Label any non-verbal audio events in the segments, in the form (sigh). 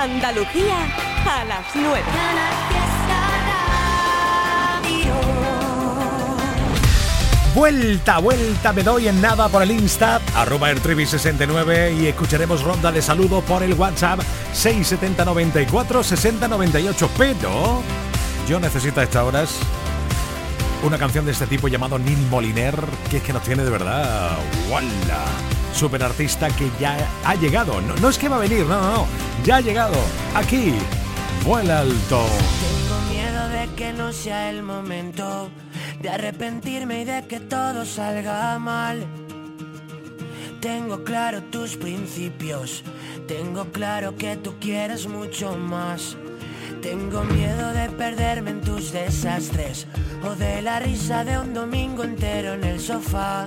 Andalucía a las 9. Vuelta, vuelta, me doy en nada por el Insta, arroba el 69 y escucharemos ronda de saludo por el WhatsApp 670 94 60 98. Pero yo necesito a estas horas una canción de este tipo llamado Neil Moliner, que es que nos tiene de verdad. ¡Wala! Super artista que ya ha llegado. No, no es que va a venir, no, no, no. Ya ha llegado. Aquí. Vuela alto. Tengo miedo de que no sea el momento de arrepentirme y de que todo salga mal. Tengo claro tus principios, tengo claro que tú quieres mucho más. Tengo miedo de perderme en tus desastres o de la risa de un domingo entero en el sofá.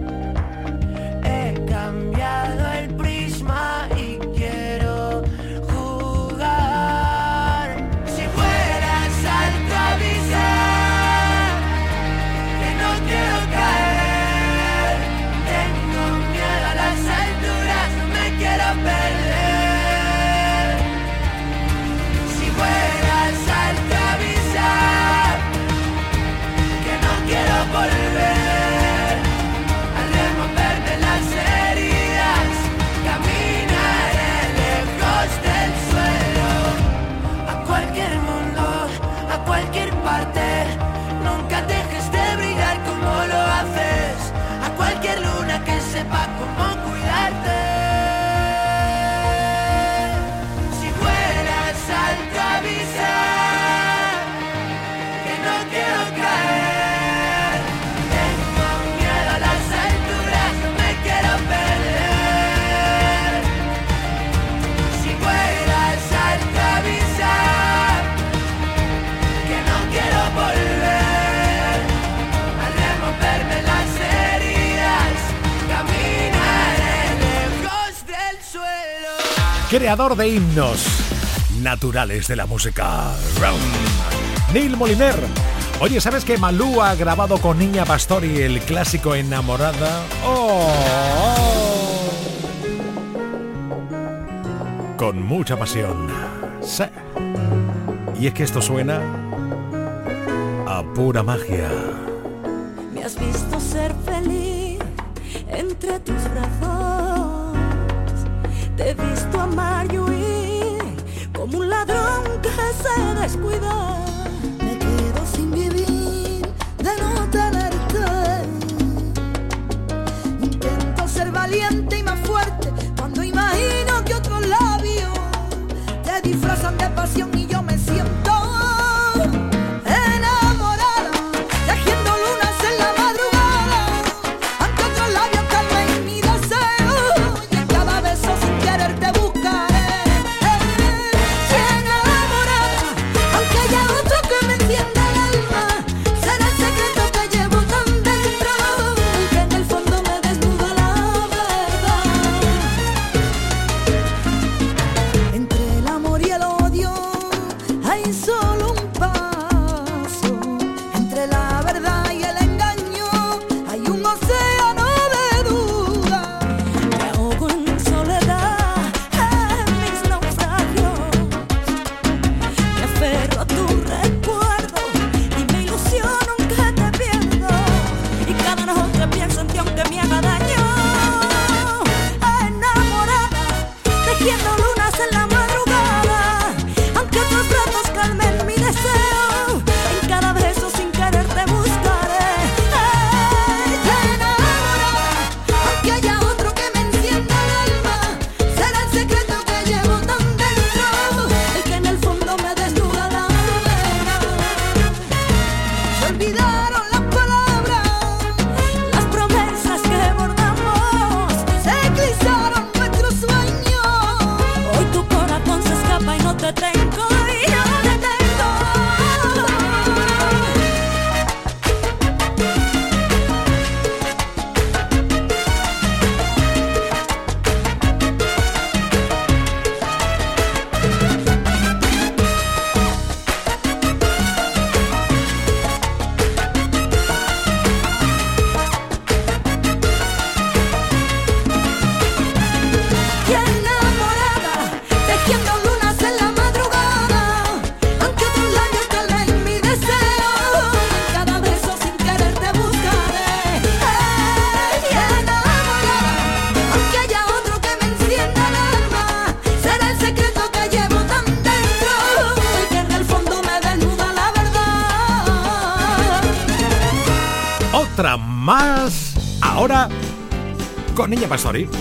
Creador de himnos naturales de la música. Neil Moliner. Oye, ¿sabes que Malú ha grabado con Niña Pastori el clásico Enamorada? Oh. Con mucha pasión. Y es que esto suena a pura magia. Me has visto ser feliz entre tus brazos. He visto amar y huir como un ladrón que se descuida. Me quedo sin vivir de no tenerte. Intento ser valiente y más fuerte cuando imagino que otros labios te disfrazan de pasión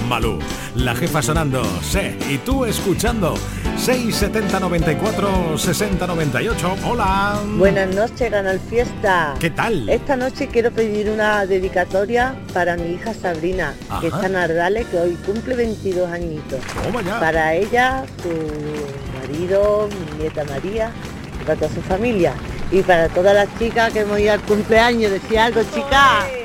Malú, la jefa sonando, sé, y tú escuchando 670 94 60 98. Hola. Buenas noches, Canal Fiesta. ¿Qué tal? Esta noche quiero pedir una dedicatoria para mi hija Sabrina, que está en Ardales, que hoy cumple 22 añitos. Para ella, su marido, mi nieta María, y para toda su familia. Y para todas las chicas que hemos ido al cumpleaños, decía algo, chicas.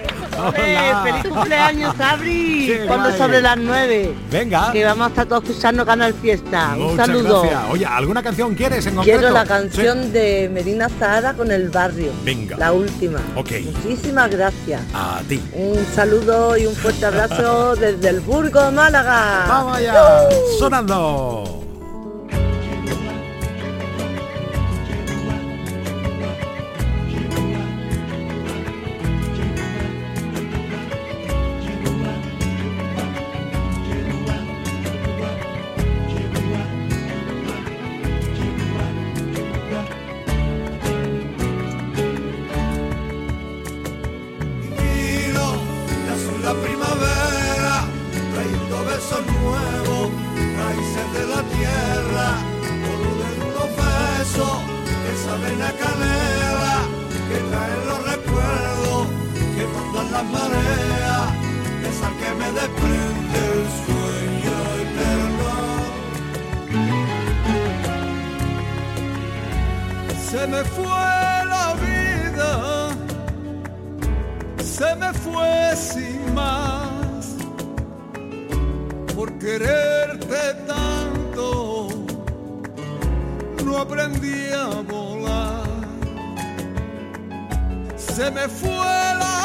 (laughs) ¡Feliz cumpleaños, Sabri! Cuando sobre las nueve. Venga. Que vamos a estar todos escuchando Canal Fiesta. Un saludo. Oye, ¿alguna canción quieres en concreto? Quiero la canción de Medina Zahara con El Barrio. Venga. La última. Ok. Muchísimas gracias. A ti. Un saludo y un fuerte abrazo (laughs) desde el Burgo, Málaga. ¡Vamos allá! ¡Sonando! se me fue la vida, se me fue sin más, por quererte tanto, no aprendí a volar, se me fue la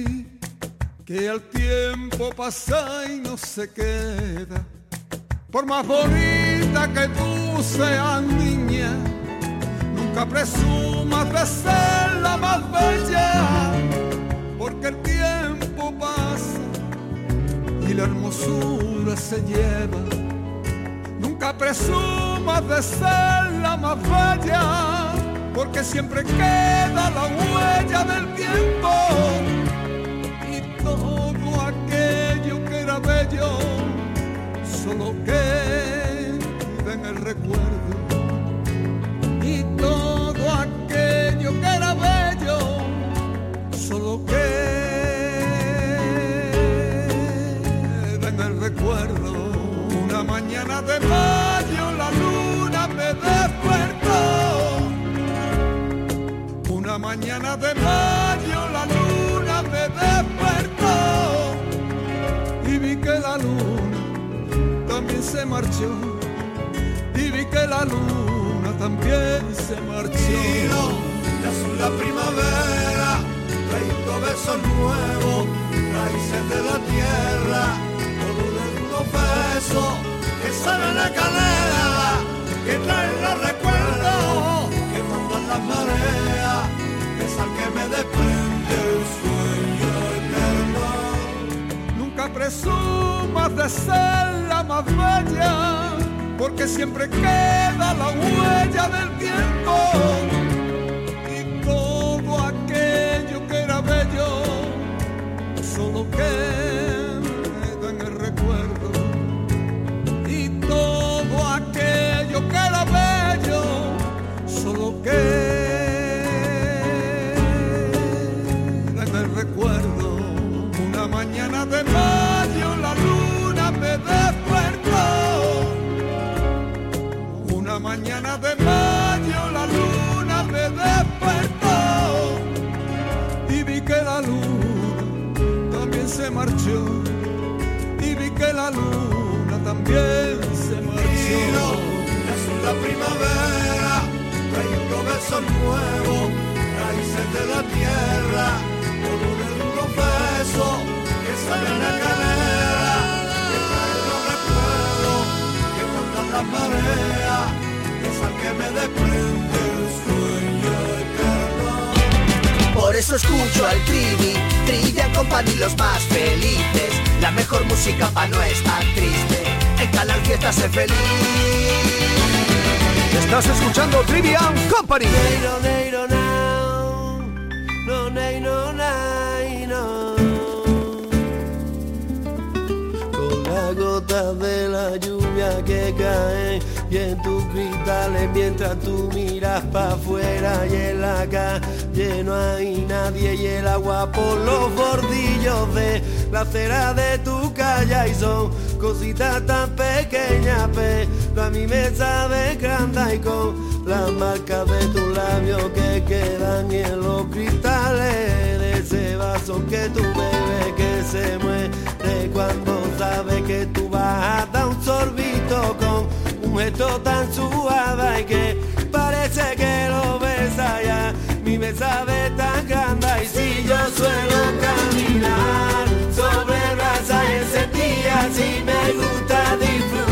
que el tiempo pasa y no se queda. Por más bonita que tú seas niña, nunca presumas de ser la más bella, porque el tiempo pasa y la hermosura se lleva Nunca presumas de ser la más bella, porque siempre queda la huella del tiempo era bello solo queda en el recuerdo. Y todo aquello que era bello solo queda en el recuerdo. Una mañana de mayo la luna me despertó. Una mañana de mayo la luna la luna también se marchó. Y vi que la luna también se marchó. de azul la primavera, trayendo besos nuevos, raíces de la tierra besos que saben la canela, que traen los recuerdos, que mandan las mareas, es al que me desprende presumas de ser la más bella, porque siempre queda la huella del tiempo y todo aquello que era bello solo queda en el recuerdo. Y todo aquello que era bello solo queda mañana de mayo mañana de mayo la luna me despertó. Y vi que la luna también se marchó. Y vi que la luna también se marchó. es la primavera, trayendo besos nuevos, raíces de la tierra, con un duro beso sale la calera, que trae los recuerdos, que cuando la marea, que me desprende el sueño eterno. Por eso escucho al Trivi, Trilla Company los más felices, la mejor música pa' no estar triste, en Canal Fiesta sé feliz. Estás escuchando Trivian Company. No, no, no, no, no, gotas de la lluvia que cae y en tus cristales mientras tú miras para afuera y en la calle no hay nadie y el agua por los bordillos de la acera de tu calle y son cositas tan pequeñas pero a mí me sabe grande y las marcas de tus labios que quedan en los cristales de ese vaso que tú bebes que se muere cuando sabe que tú vas a dar un sorbito gesto tan suave que parece que lo ves allá. Mi mesa ve tan grande y si yo suelo caminar sobre brasa y encendida, si me gusta disfrutar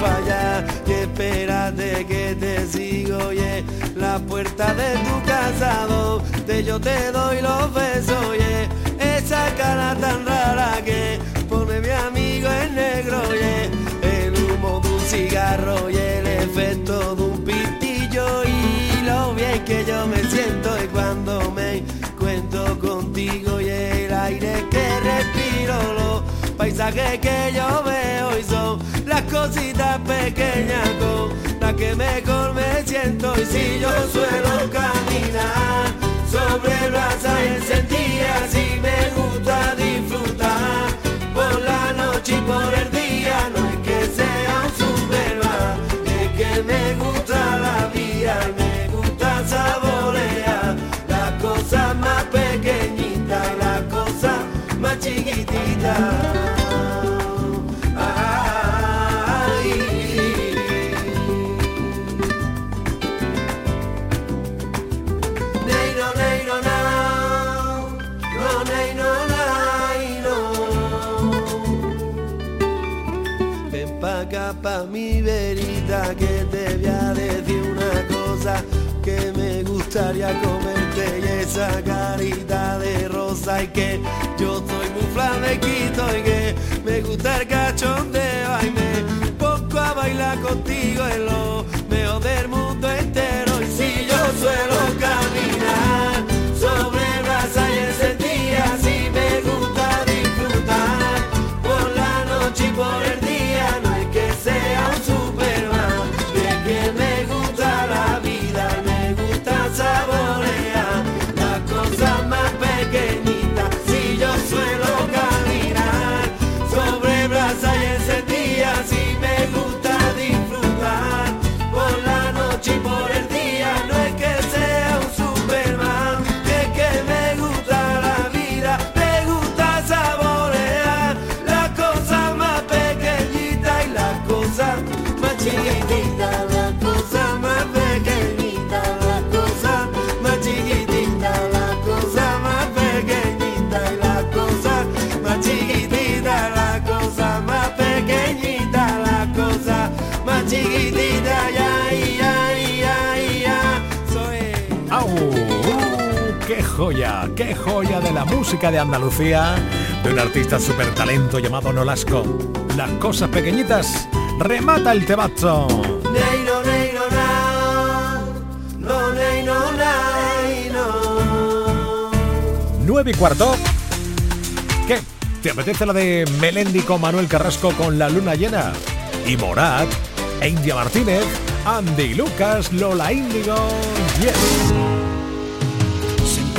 para allá espérate que te sigo, y la puerta de tu casa donde yo te doy los besos, oye, esa cara tan rara que pone mi amigo en negro, oye, el humo de un cigarro y el efecto de un pitillo. Y lo bien que yo me siento y cuando me cuento contigo y el aire que respiro, los paisajes que yo veo y son las cositas pequeñas con las que mejor me siento. Y si yo suelo caminar sobre brasa encendida si me gusta disfrutar. Por la noche y por el día no es que sea un superman es que me gusta la vida y me gusta saborear. Las cosas más pequeñitas las cosas más chiquititas pa' mi verita que te voy a decir una cosa que me gustaría comerte y esa carita de rosa y que yo soy muy flamequito y que me gusta el cachondeo y me pongo a bailar contigo en lo mejor del mundo entero y si yo suelo caminar qué joya de la música de Andalucía, de un artista super talento llamado Nolasco. Las cosas pequeñitas, remata el tebazo. Nueve y cuarto. ¿Qué? ¿Te apetece la de Melendi con Manuel Carrasco con la luna llena? Y Morat, e India Martínez, Andy Lucas, Lola Índigo, yes.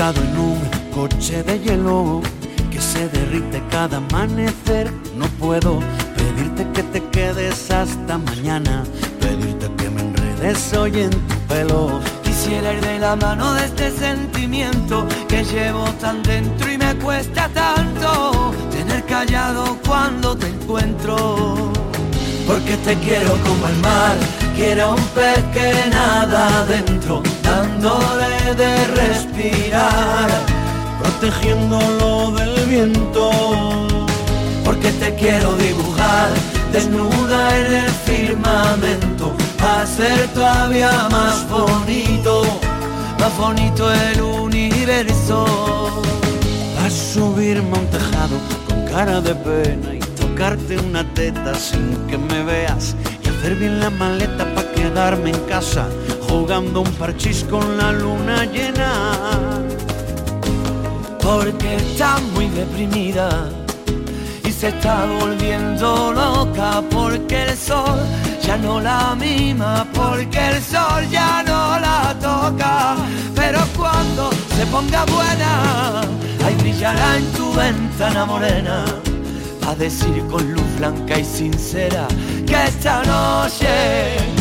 En un coche de hielo que se derrite cada amanecer, no puedo pedirte que te quedes hasta mañana, pedirte que me enredes hoy en tu pelo. Quisiera ir de la mano de este sentimiento que llevo tan dentro y me cuesta tanto tener callado cuando te encuentro. Porque te quiero como el mar, quiero un pez que nada adentro, dándole de respirar, protegiéndolo del viento. Porque te quiero dibujar, desnuda en el firmamento, hacer todavía más bonito, más bonito el universo. A subirme a tejado con cara de pena tocarte una teta sin que me veas y hacer bien la maleta quedarme en casa jugando un parchís con la luna llena. Porque está muy deprimida y se está volviendo loca porque el sol ya no la mima, porque el sol ya no la toca. Pero cuando se ponga buena, ahí brillará en tu ventana morena a decir con luz blanca y sincera que esta noche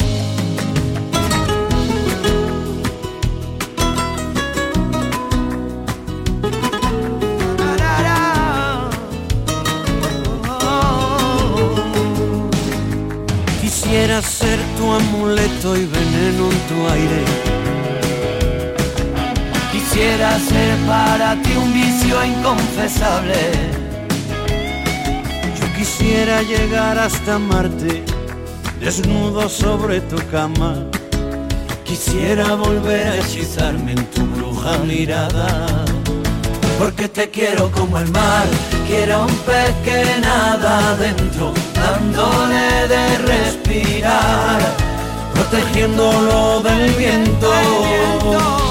Para ti un vicio inconfesable Quisiera llegar hasta Marte, desnudo sobre tu cama. Quisiera volver a hechizarme en tu bruja mirada. Porque te quiero como el mar, quiero un pez que nada adentro, dándole de respirar, protegiéndolo del viento.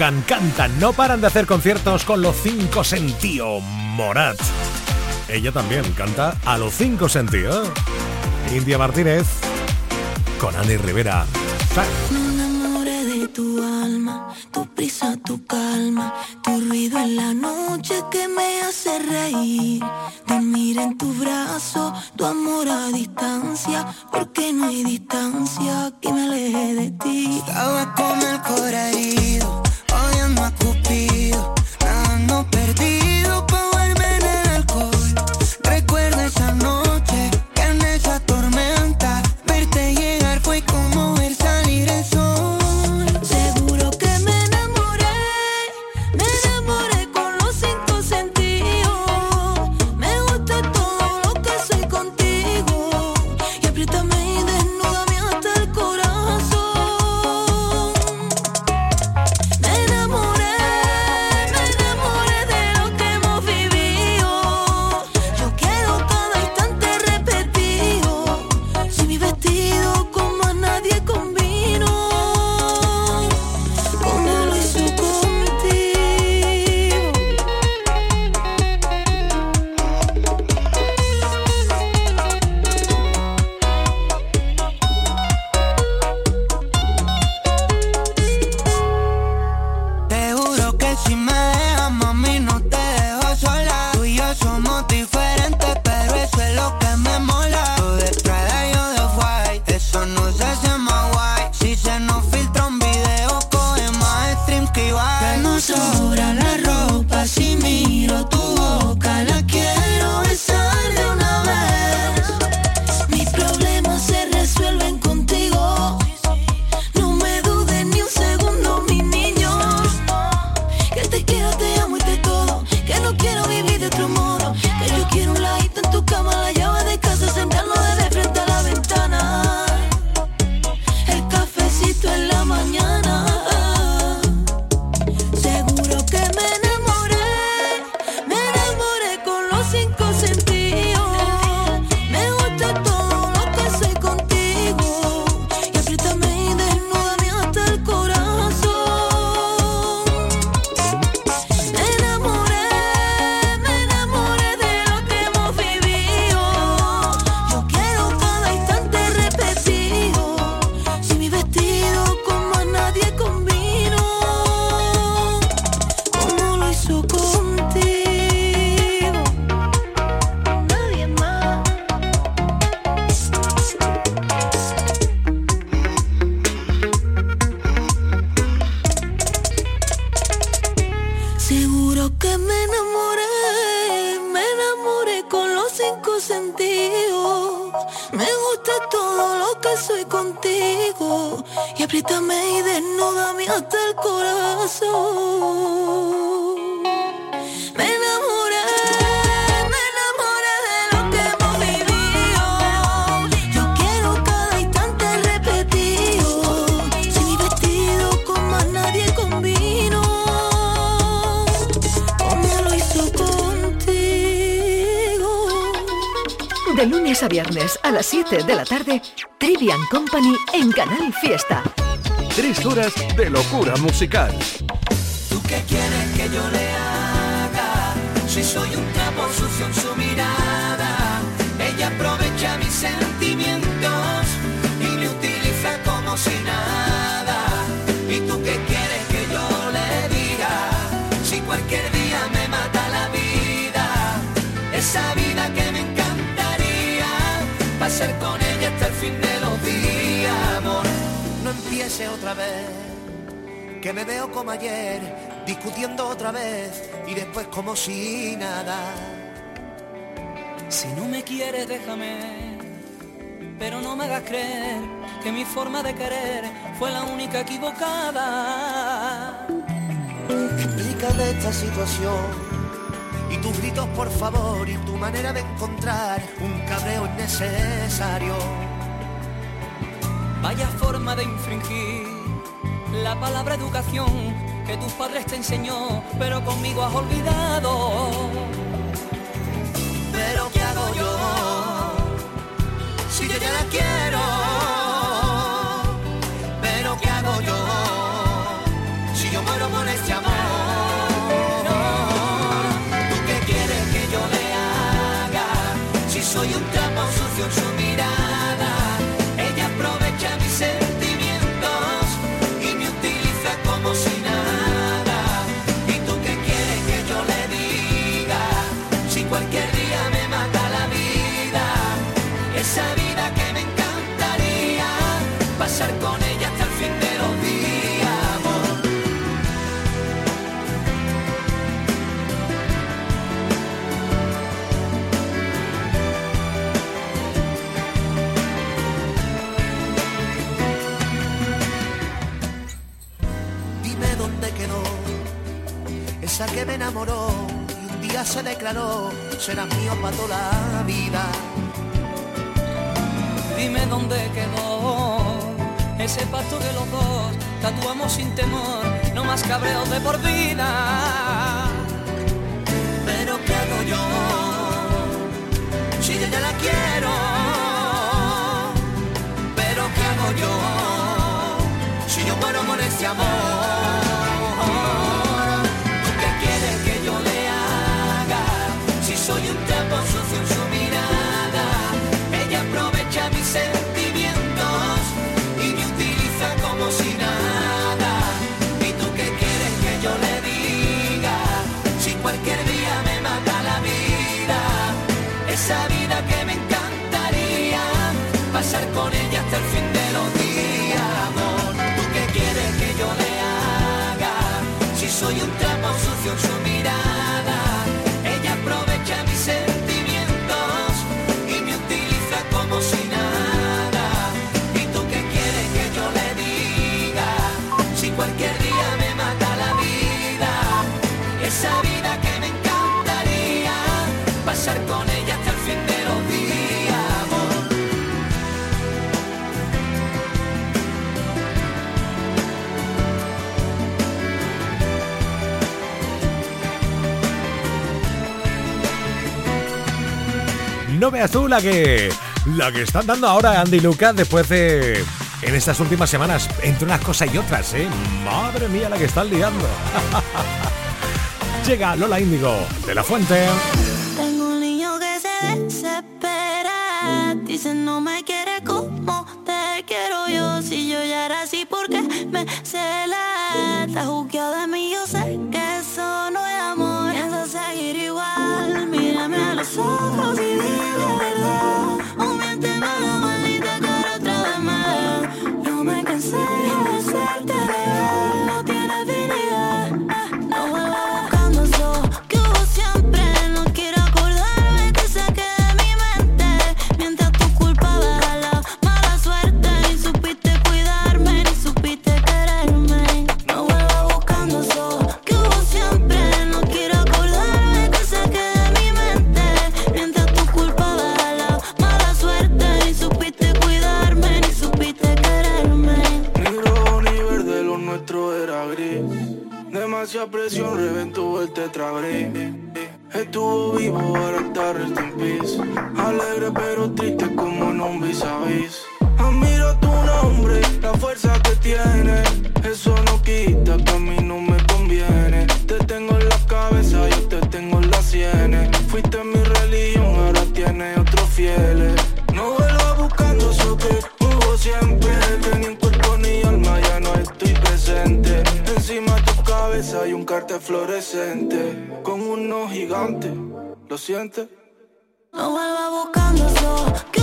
tocan, cantan, no paran de hacer conciertos con los cinco sentidos, Morat. Ella también canta a los cinco sentidos. India Martínez con Andy Rivera. Me enamoré de tu alma, tu prisa, tu calma, tu ruido en la noche que me hace reír. Dormir en tu brazo, tu amor a distancia, porque no hay distancia que me aleje de ti. Estaba con el corazón herido chama cupim lunes a viernes a las 7 de la tarde, Trivian Company en Canal Fiesta. Tres horas de locura musical. ¿Tú qué quieres que yo le haga? Si soy un trapo sucio en su mirada, ella aprovecha mis sentimientos con ella hasta el fin de los días, amor. No empiece otra vez, que me veo como ayer, discutiendo otra vez y después como si nada. Si no me quieres, déjame, pero no me hagas creer que mi forma de querer fue la única equivocada. Explícame esta situación y tus gritos por favor y tu manera de encontrar un cabreo innecesario. Vaya forma de infringir la palabra educación que tus padres te enseñó, pero conmigo has olvidado. Pero ¿qué hago yo? Si yo ya la quiero. Cabreos de por vida. Veas tú la que la que están dando ahora Andy Lucas después de en estas últimas semanas entre unas cosas y otras, ¿eh? Madre mía la que están liando. (laughs) Llega Lola Índigo de la Fuente. Tengo un niño que se desespera. Dice no me quiere como te quiero yo. Si yo ya era así, porque me cela? Está juzgado de mí, yo sé que ojos y la verdad. O miénteme la maldita cara otra vez más. Yo me cansé de hacerte cabeza hay un cartel fluorescente. Con unos gigantes, ¿lo sientes? No vuelva buscando eso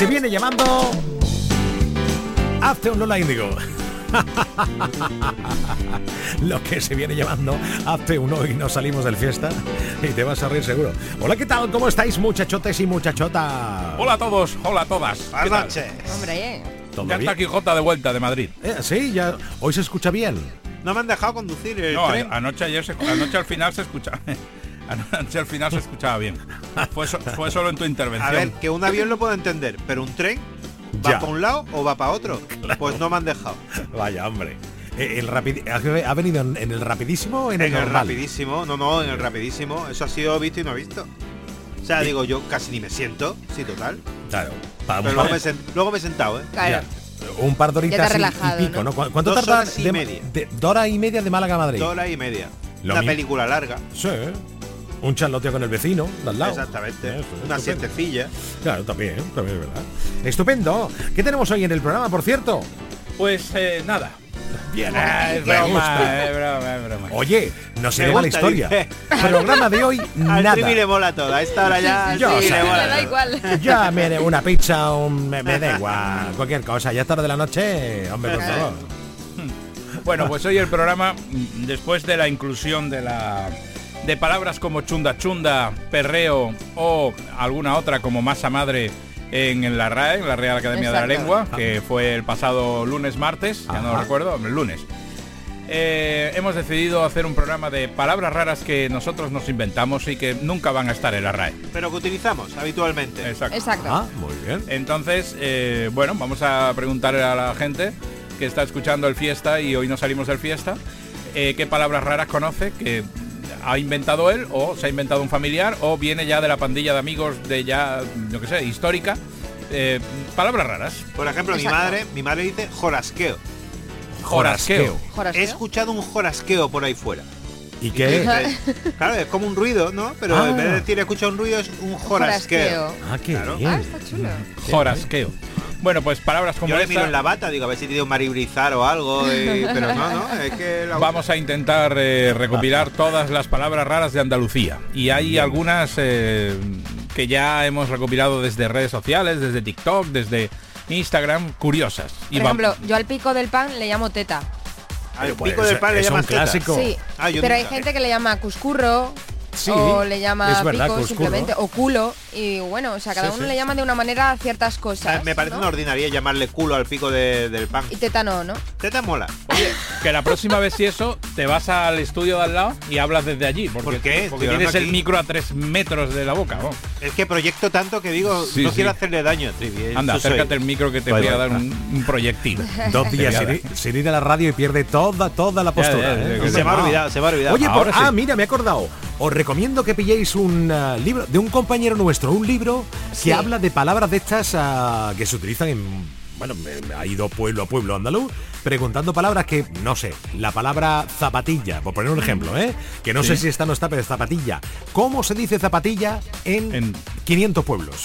se viene llamando... Hazte un Lola Índigo. (laughs) Lo que se viene llamando Hazte uno y nos salimos del fiesta y te vas a reír seguro. Hola, ¿qué tal? ¿Cómo estáis, muchachotes y muchachotas? Hola a todos, hola a todas. Buenas ¿Qué tal? noches. Hombre, ¿Todo Ya bien? está Quijota de vuelta de Madrid. Eh, sí, ya hoy se escucha bien. No me han dejado conducir el No, tren. anoche, ayer se- anoche al final se escucha. (laughs) Anoche (laughs) al final se escuchaba bien. Fue, so- fue solo en tu intervención. A ver, que un avión lo puedo entender, pero un tren va Ya. para un lado o va para otro. Pues no me han dejado. Vaya, hombre. Eh, El ¿Ha venido en, el rapidísimo o en, En el el rapidísimo, no, no, en el rapidísimo. Eso ha sido visto y no visto. O sea, digo, yo casi ni me siento, sí, total. Claro. Pero luego me, he sen- luego me he sentado, ¿eh? claro. Ya, Un par de horitas y- pico, ¿no? ¿no? ¿Cu- ¿Cuánto Dos tarda horas y de, media. de- de hora y media de Málaga a Madrid? Dos horas y media. Lo Una mi- película larga. Sí. Un charloteo con el vecino, de al lado. Exactamente. Eso, Una estupendo. siestecilla. Claro, también, también es verdad. Estupendo. ¿Qué tenemos hoy en el programa, por cierto? Pues eh, nada. Bien, Ah, es me broma, gusta. es broma, es broma. Oye, no se Me le va la historia. dice. Programa de hoy, (laughs) Al nada. Trivi le mola todo. A esta hora ya al Yo sé. le Me da igual. Ya me de una pizza, un, me, me da igual, cualquier cosa. Ya es tarde de la noche, hombre, por favor. Bueno, pues hoy el programa, después de la inclusión de la de palabras como chunda chunda, perreo o alguna otra como masa madre en, la RAE, en la Real Academia de la. Lengua, que fue el pasado lunes, martes, ya no lo recuerdo, el lunes. Eh, hemos decidido hacer un programa de palabras raras que nosotros nos inventamos y que nunca van a estar en la RAE. Pero que utilizamos habitualmente. Exacto. Exacto. Ah, muy bien. Entonces, eh, bueno, vamos a preguntarle a la gente que está escuchando el fiesta y hoy no salimos del fiesta, eh, qué palabras raras conoce que ha inventado él o se ha inventado un familiar o viene ya de la pandilla de amigos de ya, yo qué sé, histórica. Eh, palabras raras. Por ejemplo, mi madre, mi madre dice jorasqueo. Jorasqueo. He Jorasqueo. escuchado un jorasqueo por ahí fuera. ¿Y qué? Claro, es como un ruido, ¿no? Pero Ah. en vez de decir he escuchado un ruido es un jorasqueo. Jorasqueo. Ah, qué Claro. bien. Ah, está chulo. Jorasqueo. Bueno, pues palabras como Yo le esta miro en la bata, digo, a ver si tiene un maribrizar o algo, y- (laughs) pero no, no, es que la Vamos a intentar eh, recopilar todas las palabras raras de Andalucía. Y hay algunas eh, que ya hemos recopilado desde redes sociales, desde TikTok, desde Instagram, curiosas. Y Por va- ejemplo, yo al pico del pan le llamo teta. al Pues pico del pan le es un llamas teta. clásico. Sí, Ah, pero hay gente que le llama cuscurro. Sí, o le llama es verdad, pico simplemente, o culo. Y bueno, o sea, cada Sí, uno sí. le llama de una manera a ciertas cosas. Me parece ¿no? una ordinaria llamarle culo al pico de- del pan. Y tétano, ¿no? Teta mola. Que la próxima vez si eso, te vas al estudio de al lado y hablas desde allí. Porque, ¿Por qué? Porque tienes el aquí. micro a tres metros de la boca. Es que proyecto tanto que digo, Sí, no sí. quiero hacerle daño Trivi. Anda, soy. acércate el micro que te Vale, voy a dar un, un proyectil. Dos días sin ir, a la radio y pierde toda, toda la postura. Ya, ya, ¿eh? ya, Hombre, se me ha no. olvidado, se me ha olvidado. Oye, por- Ahora sí. ah, mira, me he acordado. Os recomiendo que pilléis un ah, libro de un compañero nuestro, un libro Sí. que habla de palabras de estas ah, que se utilizan en. Bueno, me- ha ido pueblo a pueblo andaluz preguntando palabras que, no sé, la palabra zapatilla, por poner un ejemplo, ¿eh? Que no sé si esta no está, pero es zapatilla. ¿Cómo se dice zapatilla en, En- 500 pueblos?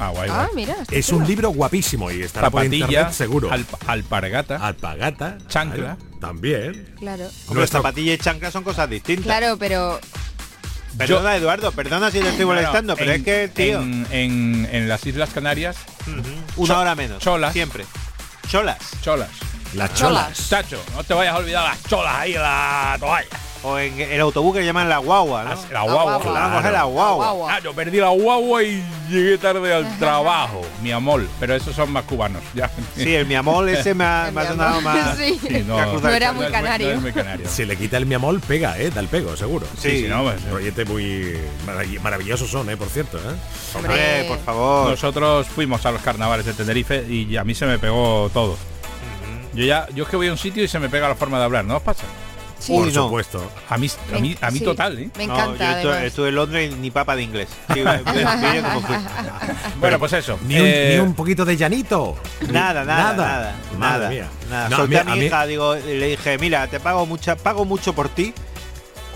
Ah, guay, Ah, mira. está Es un libro guapísimo y estará por Zapatilla, internet seguro. alp- alpargata. Alpagata. Chancla. claro, También. Claro. Hombre, Nuestro- zapatilla y chancla son cosas distintas. Claro, pero Perdona, Eduardo, perdona si te estoy molestando, pero en- es que, tío, En, en- en las Islas Canarias, una hora menos. cholas. Siempre. Cholas. cholas. Las Cholas. cholas. Chacho, no te vayas a olvidar las cholas ahí en la toalla. O en el autobús que llaman la guagua, ¿no? La guagua. coger la guagua. Ah, yo perdí la guagua y llegué tarde al trabajo, mi amor. Pero esos son más cubanos, ya. Sí, el mi amor ese me ha, me ha mi sonado amor. más. Sí. Sí, no, era muy canario. no es muy canario. Si le quita el miamol, pega, ¿eh? Da el pego, seguro. Sí, sí, no, pues, Rollete muy marav- maravillosos son, ¿eh? Por cierto, ¿eh? Hombre, por favor. Nosotros fuimos a los carnavales de Tenerife y a mí se me pegó todo. Yo ya, yo es que voy a un sitio y se me pega la forma de hablar, ¿no os pasa? Sí. Por no. supuesto. A mí, a mí, a mí Sí. total, ¿eh? Me No, yo estuve, en Londres ni papa de inglés. Sí. Bueno, pues eso. Ni un, eh, ni un poquito de llanito. Nada, nada, nada, nada. mía. nada. No, Solté a mí- mi a hija, digo, le dije, mira, te pago mucha, pago mucho por ti.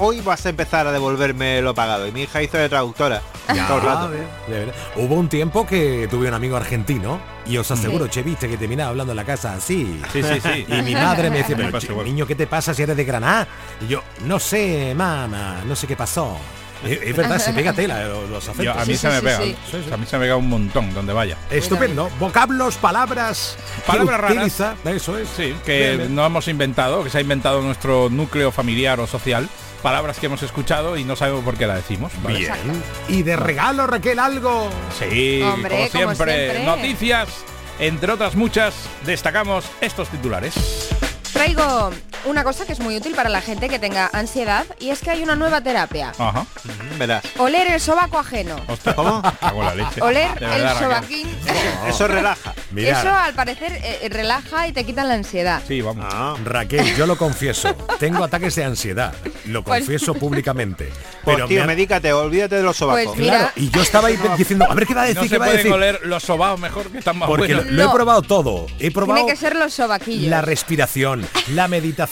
Hoy vas a empezar a devolverme lo pagado. Y mi hija hizo de traductora Ya, todo el rato. de- de verdad. Hubo un tiempo que tuve un amigo argentino y os aseguro, che, viste que terminaba hablando en la casa así. Sí, sí, sí. Y mi madre me decía, Me pero che, niño, ¿qué te pasa si eres de Granada? Y yo, no sé, mamá, no sé qué pasó. Es, verdad, se pega tela los, los acentos. yo- a mí Sí, se sí, me sí, pega. sí. A mí se me pega un montón donde vaya. Estupendo. Vocablos, palabras. Palabras raras. utiliza, Eso es. Sí, que Bien, bien. no hemos inventado, que se ha inventado nuestro núcleo familiar o social. Palabras que hemos escuchado y no sabemos por qué la decimos. ¿vale? Bien. Y de regalo, Raquel, algo. Sí, Hombre, como, como siempre, siempre. noticias, entre otras muchas, destacamos estos titulares. Traigo una cosa que es muy útil para la gente que tenga ansiedad y es que hay una nueva terapia. Ajá. Ujú, Verás. Oler el sobaco ajeno. Ostras, ¿Cómo? la leche. Oler el sobaquín. Eso relaja. Eso al parecer eh, relaja y te quita la ansiedad. Sí, vamos. Ah. Raquel, yo lo confieso. Tengo ataques de ansiedad. Lo Pues- confieso públicamente. Pues Pero tío, me han- medícate, olvídate de los sobacos. Pues mira. Claro, y yo estaba ahí diciendo, a ver qué va a decir, No qué se va a decir. oler los sobaos mejor que están más Porque lo, buenos. lo he No. probado todo. He probado Tiene que ser los sobaquillos. la respiración, la meditación,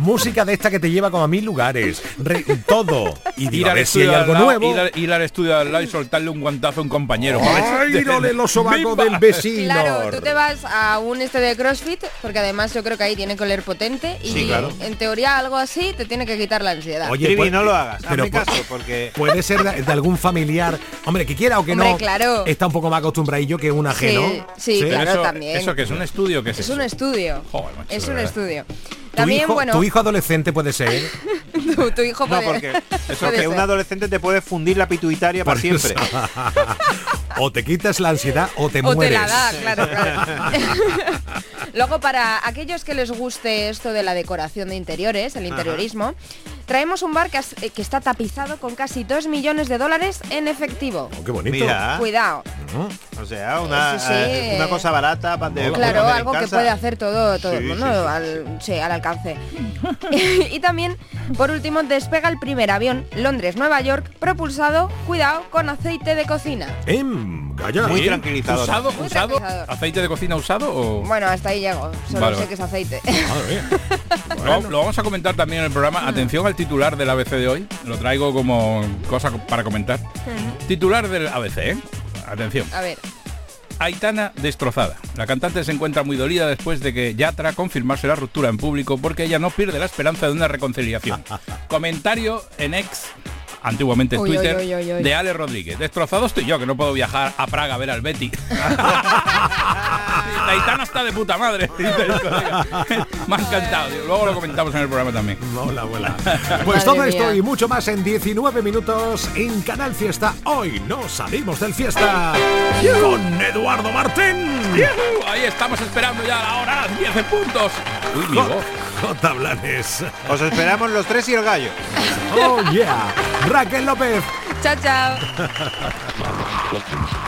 música de esta que te lleva como a mil lugares, re- todo. Y digo, Ir a al, ver si hay algo lado, nuevo. ir, al, ir al estudio al lado y soltarle un guantazo a un compañero. ¡Ay, no le los sobacos del vecino! Claro, tú te vas a un este de CrossFit, porque además yo creo que ahí tiene que oler potente y Sí, claro. en teoría algo así te tiene que quitar la ansiedad. Oye, Trivi, pues- no lo hagas. pero Hazme caso, porque... Puede ser de, de algún familiar, hombre, que quiera o que Hombre, no, claro. está un poco más acostumbradillo que un ajeno. sí, claro, eso, también. ¿Eso que es un estudio? que es, es eso? un estudio. Joder, macho, es un verdad. estudio. Tu También, hijo, bueno, tu hijo adolescente puede ser. (laughs) (laughs) tu, tu hijo No, porque (laughs) eso puede que un adolescente te puede fundir la pituitaria para siempre. (laughs) o te quitas la ansiedad o te O te mueres. la da, claro, claro. Luego, para aquellos que les guste esto de la decoración de interiores, el interiorismo, traemos un bar que, has- que está tapizado con casi 2 millones de dólares en efectivo. Oh, qué bonito. Mira, Cuidado. o sea, una, Sí, sí, eh, una cosa barata de Claro, algo que puede hacer todo, todo el Sí, mundo sí, sí. Al, sí, al alcance. y también, por último, despega el primer avión Londres-Nueva York propulsado, cuidado, con aceite de cocina. Em, calla. Muy ¿Sí? tranquilizador. ¿Usado? Muy ¿Usado? tranquilizador. ¿Aceite de cocina usado o...? Bueno, hasta ahí llego. Solo Vale, sé vale. que es aceite. Madre mía. (laughs) Lo, lo vamos a comentar también en el programa. Atención al titular del ABC de hoy. Lo traigo como cosa para comentar. Titular del ABC, ¿eh? Atención. A ver. Aitana destrozada. La cantante se encuentra muy dolida después de que Yatra confirmase la ruptura en público porque ella no pierde la esperanza de una reconciliación. (laughs) Comentario en ex, antiguamente Uy, uy, Twitter, uy, uy, uy. de Ale Rodríguez. Destrozado estoy yo, que no puedo viajar a Praga a ver al Betty. (laughs) la gitana está de puta madre. (laughs) Me ha encantado. Luego lo comentamos en el programa también. Hola, abuela. (laughs) Pues todo esto y mucho más en 19 minutos en Canal Fiesta. Hoy no salimos del fiesta con Eduardo Martín. Ahí estamos esperando ya la hora, 10 puntos. Uy, mi voz. J. Blanes. Os esperamos los tres y el gallo. Oh, yeah. Raquel López. Chao, chao. (laughs)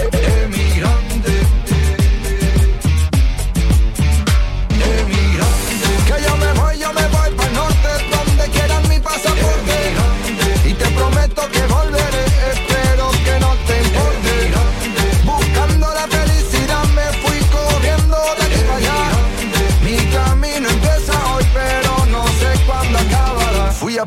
A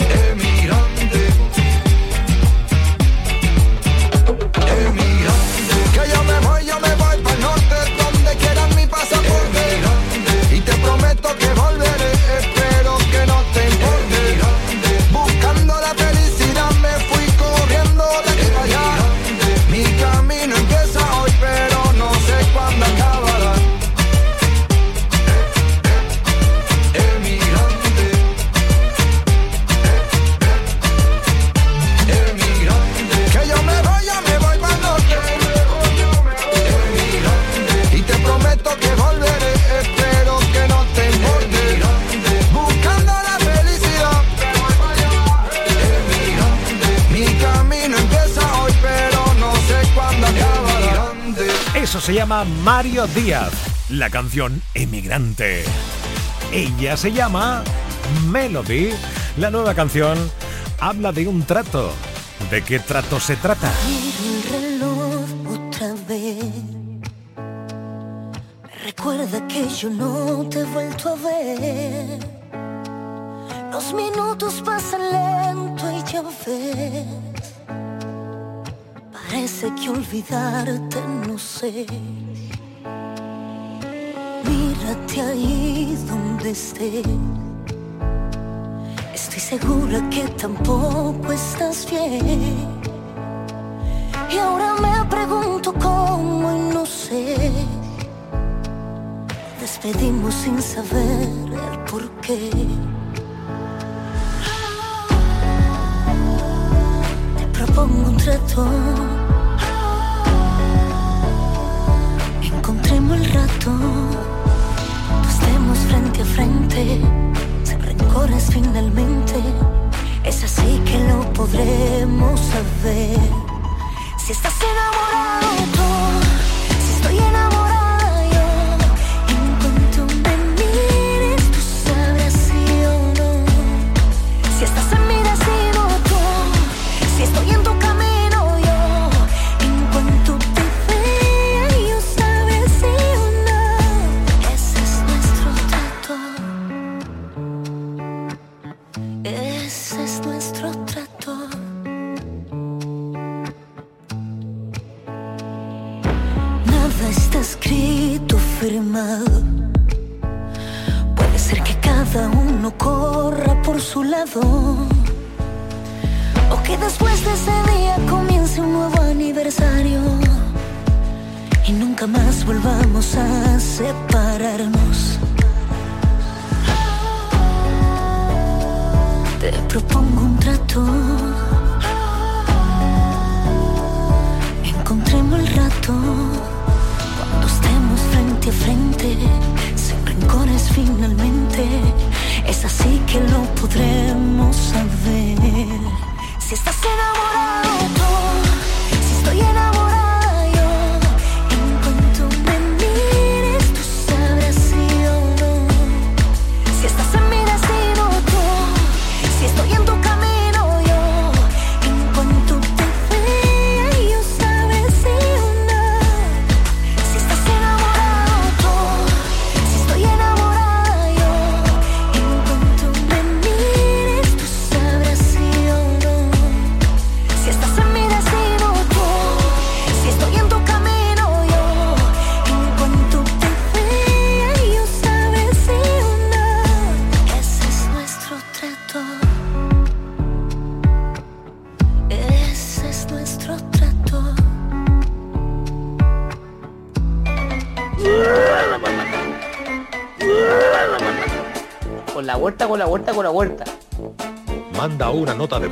hey, me se llama Mario Díaz, la canción Emigrante. Ella se llama Melody. La nueva canción habla de un trato. ¿De qué trato se trata? otra vez. recuerda que yo no te he vuelto a ver. Los minutos pasan lento y ya ves Parece que olvidarte no sé. Mírate ahí donde estés. Estoy segura que tampoco estás bien. Y ahora me pregunto cómo y no sé. Despedimos sin saber el por qué. Te propongo un trato rato, estemos frente a frente, sin rencores finalmente. Es así que lo podremos saber. Si estás enamorado, si estoy enamorado.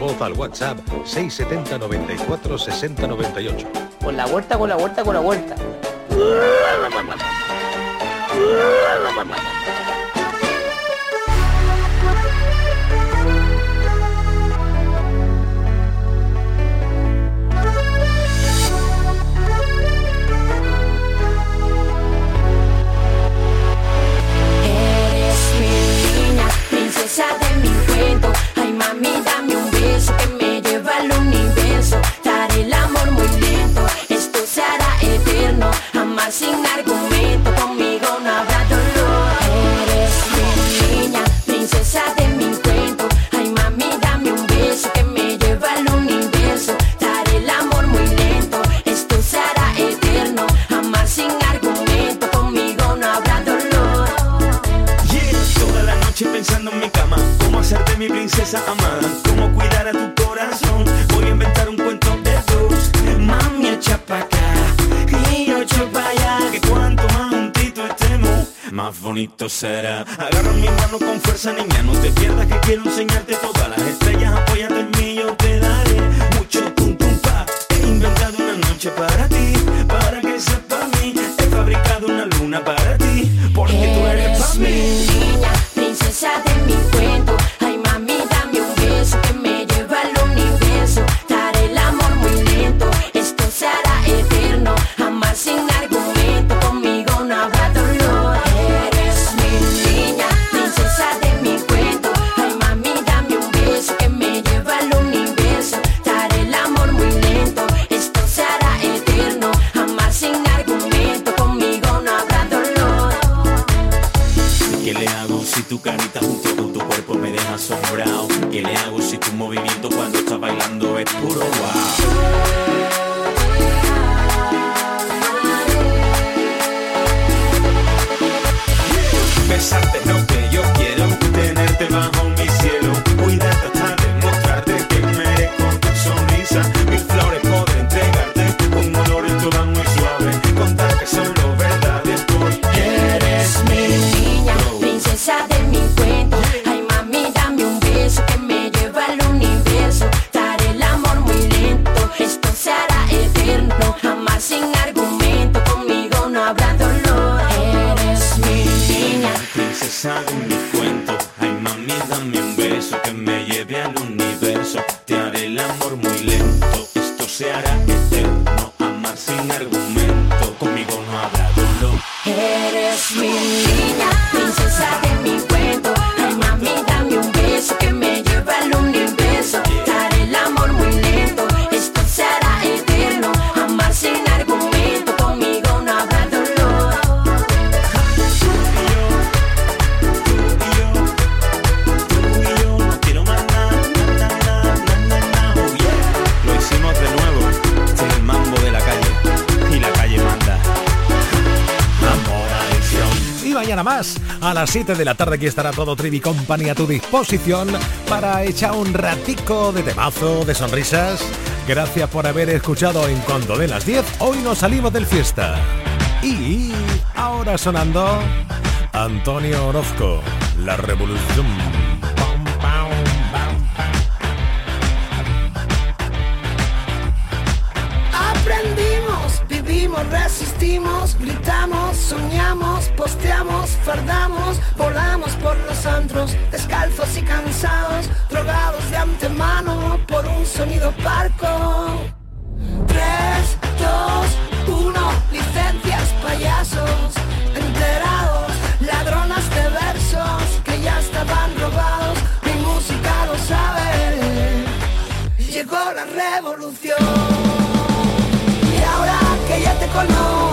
voz al WhatsApp 670 94 60 98. Con la vuelta, con la vuelta, con la vuelta. (laughs) mi princesa amada, cómo cuidar a tu corazón. Voy a inventar un cuento de dos. Mami, echa pa' y yo echo. Que cuanto más un juntito estemos, más bonito será. Agarra mi mano con fuerza, niña. No te pierdas que quiero enseñarte todas las estrellas. Apóyate en mí, yo te daré mucho punto pa. He inventado una noche para conmigo no habrá dolor. Eres mi niña, princesa de mi más. A las 7 de la tarde aquí estará todo Trivi Company a tu disposición para echar un ratico de temazo, de sonrisas. Gracias por haber escuchado en cuanto de las 10. Hoy nos salimos del fiesta. Y ahora sonando Antonio Orozco, La Revolución. Posteamos, fardamos, volamos por los antros, descalzos y cansados, drogados de antemano por un sonido parco. 3, 2, 1, licencias, payasos, enterados, ladronas de versos que ya estaban robados, mi música lo sabe, llegó la revolución. Y ahora que ya te conozco,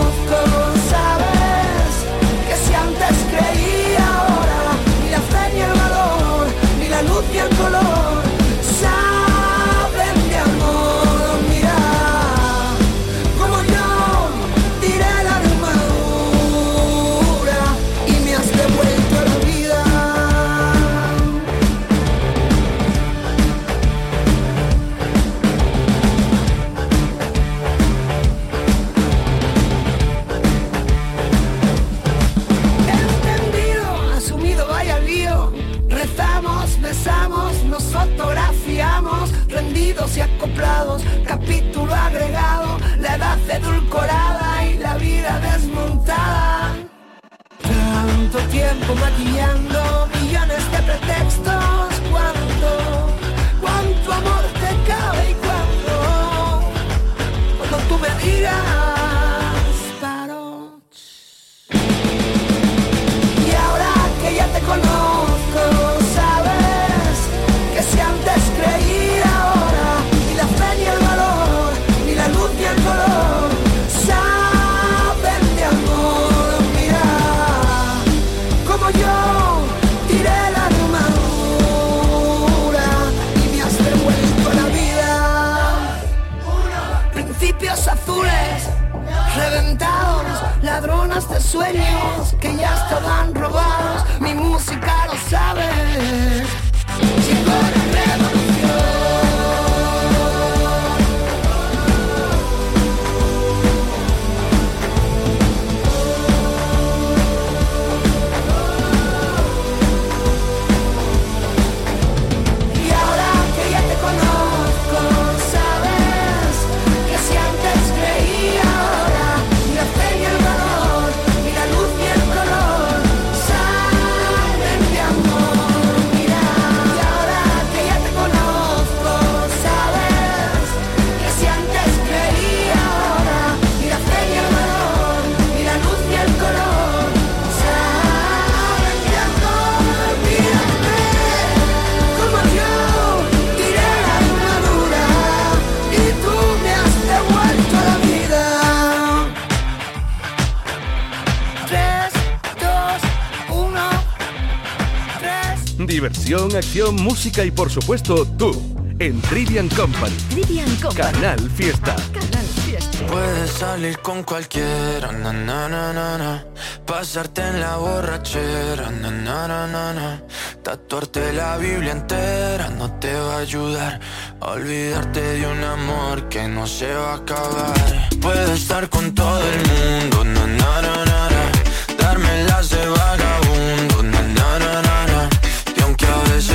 acción, música y por supuesto tú en Trivian Company. Trivian Company. Canal Fiesta. Canal Fiesta. Puedes salir con cualquiera, na, na, na, na, na. pasarte en la borrachera, na, na, na, na, na. tatuarte la Biblia entera no te va a ayudar olvidarte de un amor que no se va a acabar. Puedes estar con todo el mundo, na, na, na, na, na. darme las de vagabundo,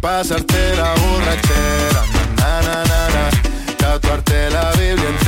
pasarte la borrachera, na na na na, tatuarte la Biblia entera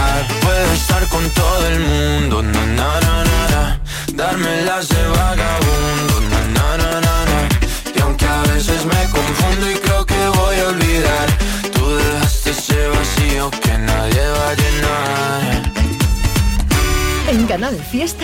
Fiesta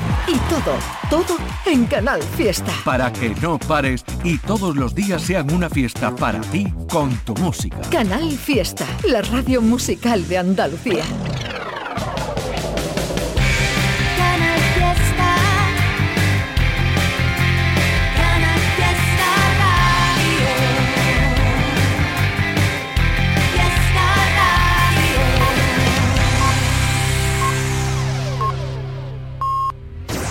Y todo, todo en Canal Fiesta. Para que no pares y todos los días sean una fiesta para ti con tu música. Canal Fiesta, la radio musical de Andalucía.